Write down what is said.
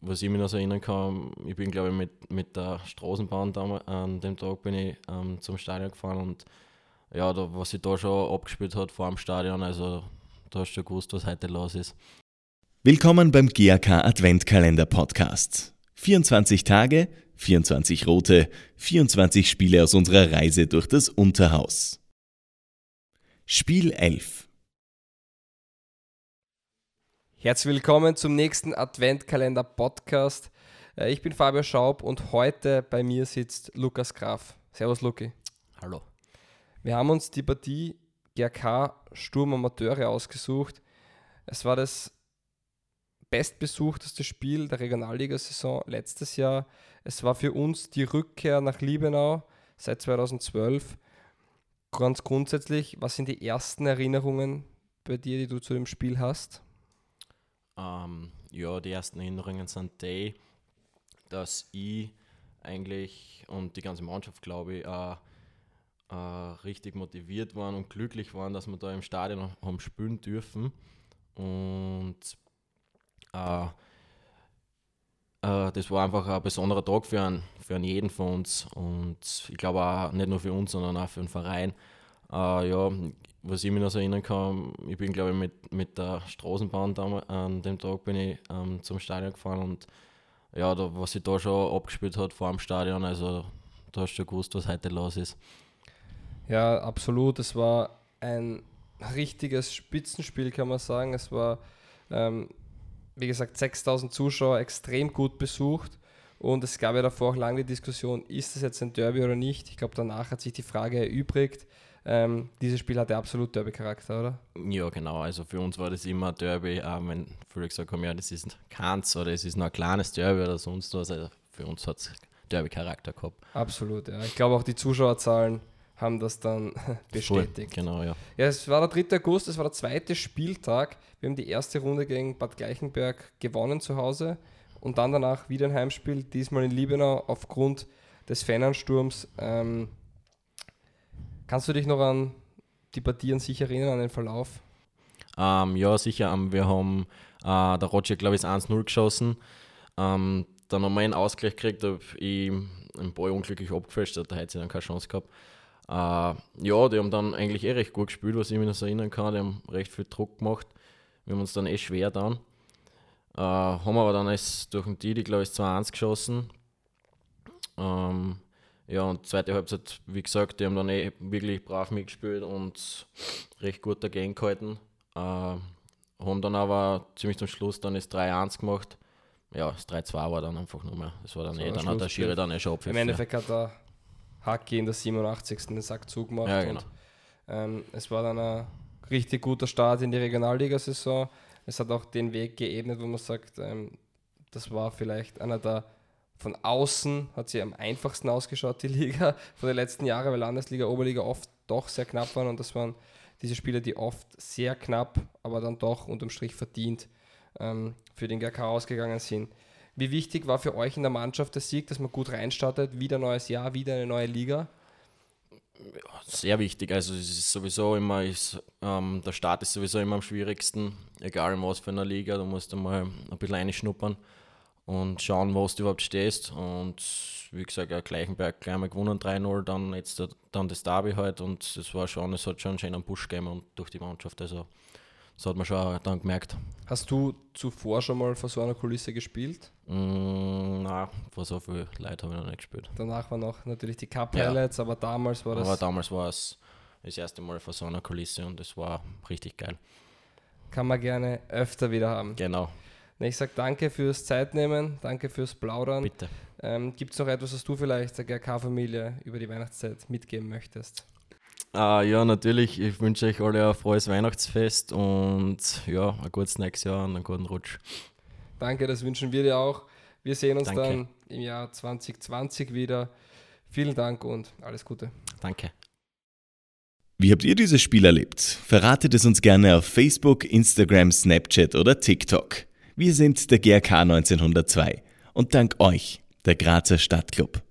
was ich mich noch so erinnern kann, ich bin glaube ich mit, mit der Straßenbahn damals, an dem Tag bin ich ähm, zum Stadion gefahren und ja, da, was sich da schon abgespielt hat vor dem Stadion, also da hast du gewusst, was heute los ist. Willkommen beim GAK Adventkalender Podcast. 24 Tage, 24 rote, 24 Spiele aus unserer Reise durch das Unterhaus. Spiel 11 Herzlich willkommen zum nächsten Adventkalender-Podcast. Äh, ich bin Fabio Schaub und heute bei mir sitzt Lukas Graf. Servus, Luki. Hallo. Wir haben uns die Partie GRK Sturm Amateure ausgesucht. Es war das bestbesuchteste Spiel der Regionalligasaison letztes Jahr. Es war für uns die Rückkehr nach Liebenau seit 2012. Ganz grundsätzlich, was sind die ersten Erinnerungen bei dir, die du zu dem Spiel hast? Ähm, ja, die ersten Erinnerungen sind die, dass ich eigentlich und die ganze Mannschaft, glaube ich, äh, äh, richtig motiviert waren und glücklich waren, dass wir da im Stadion haben spielen dürfen. Und äh, äh, das war einfach ein besonderer Tag für einen, für einen jeden von uns. Und ich glaube auch nicht nur für uns, sondern auch für den Verein. Äh, ja, was ich mich noch so erinnern kann, ich bin glaube ich mit, mit der Straßenbahn damals, an dem Tag bin ich ähm, zum Stadion gefahren und ja, da, was sich da schon abgespielt hat vor dem Stadion, also da hast du gewusst, was heute los ist. Ja, absolut. Es war ein richtiges Spitzenspiel, kann man sagen. Es war, ähm, wie gesagt, 6000 Zuschauer, extrem gut besucht. Und es gab ja davor auch lange die Diskussion, ist das jetzt ein Derby oder nicht? Ich glaube, danach hat sich die Frage erübrigt. Ähm, dieses Spiel hatte absolut Derby-Charakter, oder? Ja, genau. Also für uns war das immer Derby, auch wenn viele gesagt haben, ja, das ist keins oder es ist nur ein kleines Derby oder sonst was. Also für uns hat es Derby-Charakter gehabt. Absolut, ja. Ich glaube auch die Zuschauerzahlen haben das dann bestätigt. Voll, genau, ja. Ja, es war der 3. August, es war der zweite Spieltag. Wir haben die erste Runde gegen Bad Gleichenberg gewonnen zu Hause und dann danach wieder ein Heimspiel, diesmal in Liebenau aufgrund des Fanansturms. Ähm, Kannst du dich noch an die Partie an sich erinnern, an den Verlauf? Ähm, ja, sicher. Ähm, wir haben, äh, der Roger, glaube ich, 1-0 geschossen. Ähm, dann haben wir einen Ausgleich gekriegt, habe ich einen Ball unglücklich abgefälscht, da hätte sie dann keine Chance gehabt. Äh, ja, die haben dann eigentlich eh recht gut gespielt, was ich mich noch erinnern kann. Die haben recht viel Druck gemacht. Wir haben uns dann eh schwer dann. Äh, haben aber dann erst durch den Didi, glaube ich, 2-1 geschossen. Ähm, ja, und zweite Halbzeit, wie gesagt, die haben dann eh wirklich brav mitgespielt und recht gut dagegen gehalten. Äh, haben dann aber ziemlich zum Schluss dann das 3-1 gemacht. Ja, das 3-2 war dann einfach nur mehr. Das war dann so eh, dann hat der Schiri dann eh schon abpfiff. Im Endeffekt hat der Haki in der 87. den Sack zugemacht. Ja, genau. Und, ähm, es war dann ein richtig guter Start in die Regionalligasaison. Es hat auch den Weg geebnet, wo man sagt, ähm, das war vielleicht einer der von außen hat sie am einfachsten ausgeschaut, die Liga von den letzten Jahren, weil Landesliga, Oberliga oft doch sehr knapp waren und das waren diese Spiele, die oft sehr knapp, aber dann doch unterm Strich verdient ähm, für den GK ausgegangen sind. Wie wichtig war für euch in der Mannschaft der Sieg, dass man gut reinstartet, wieder neues Jahr, wieder eine neue Liga? Sehr wichtig. Also es ist sowieso immer, ist, ähm, der Start ist sowieso immer am schwierigsten, egal in was für einer Liga, da musst du mal ein bisschen reinschnuppern und schauen, wo du überhaupt stehst. Und wie gesagt, ja, Gleichenberg gleich mal gewonnen 3-0, dann jetzt dann das Derby halt und es war schon, es hat schon einen schönen Push gegeben und durch die Mannschaft. Also das hat man schon dann gemerkt. Hast du zuvor schon mal vor so einer Kulisse gespielt? Mm, nein, vor so viel Leuten habe ich noch nicht gespielt. Danach waren auch natürlich die Cup-Highlights, ja. aber damals war das. Aber damals war es das erste Mal vor so einer Kulisse und es war richtig geil. Kann man gerne öfter wieder haben. Genau. Ich sage danke fürs Zeitnehmen, danke fürs Plaudern. Bitte. Ähm, Gibt es noch etwas, was du vielleicht der GRK-Familie über die Weihnachtszeit mitgeben möchtest? Uh, ja, natürlich. Ich wünsche euch alle ein frohes Weihnachtsfest und ja, ein gutes nächstes Jahr und einen guten Rutsch. Danke, das wünschen wir dir auch. Wir sehen uns Danke. dann im Jahr 2020 wieder. Vielen Dank und alles Gute. Danke. Wie habt ihr dieses Spiel erlebt? Verratet es uns gerne auf Facebook, Instagram, Snapchat oder TikTok. Wir sind der GRK 1902 und dank euch der Grazer Stadtclub.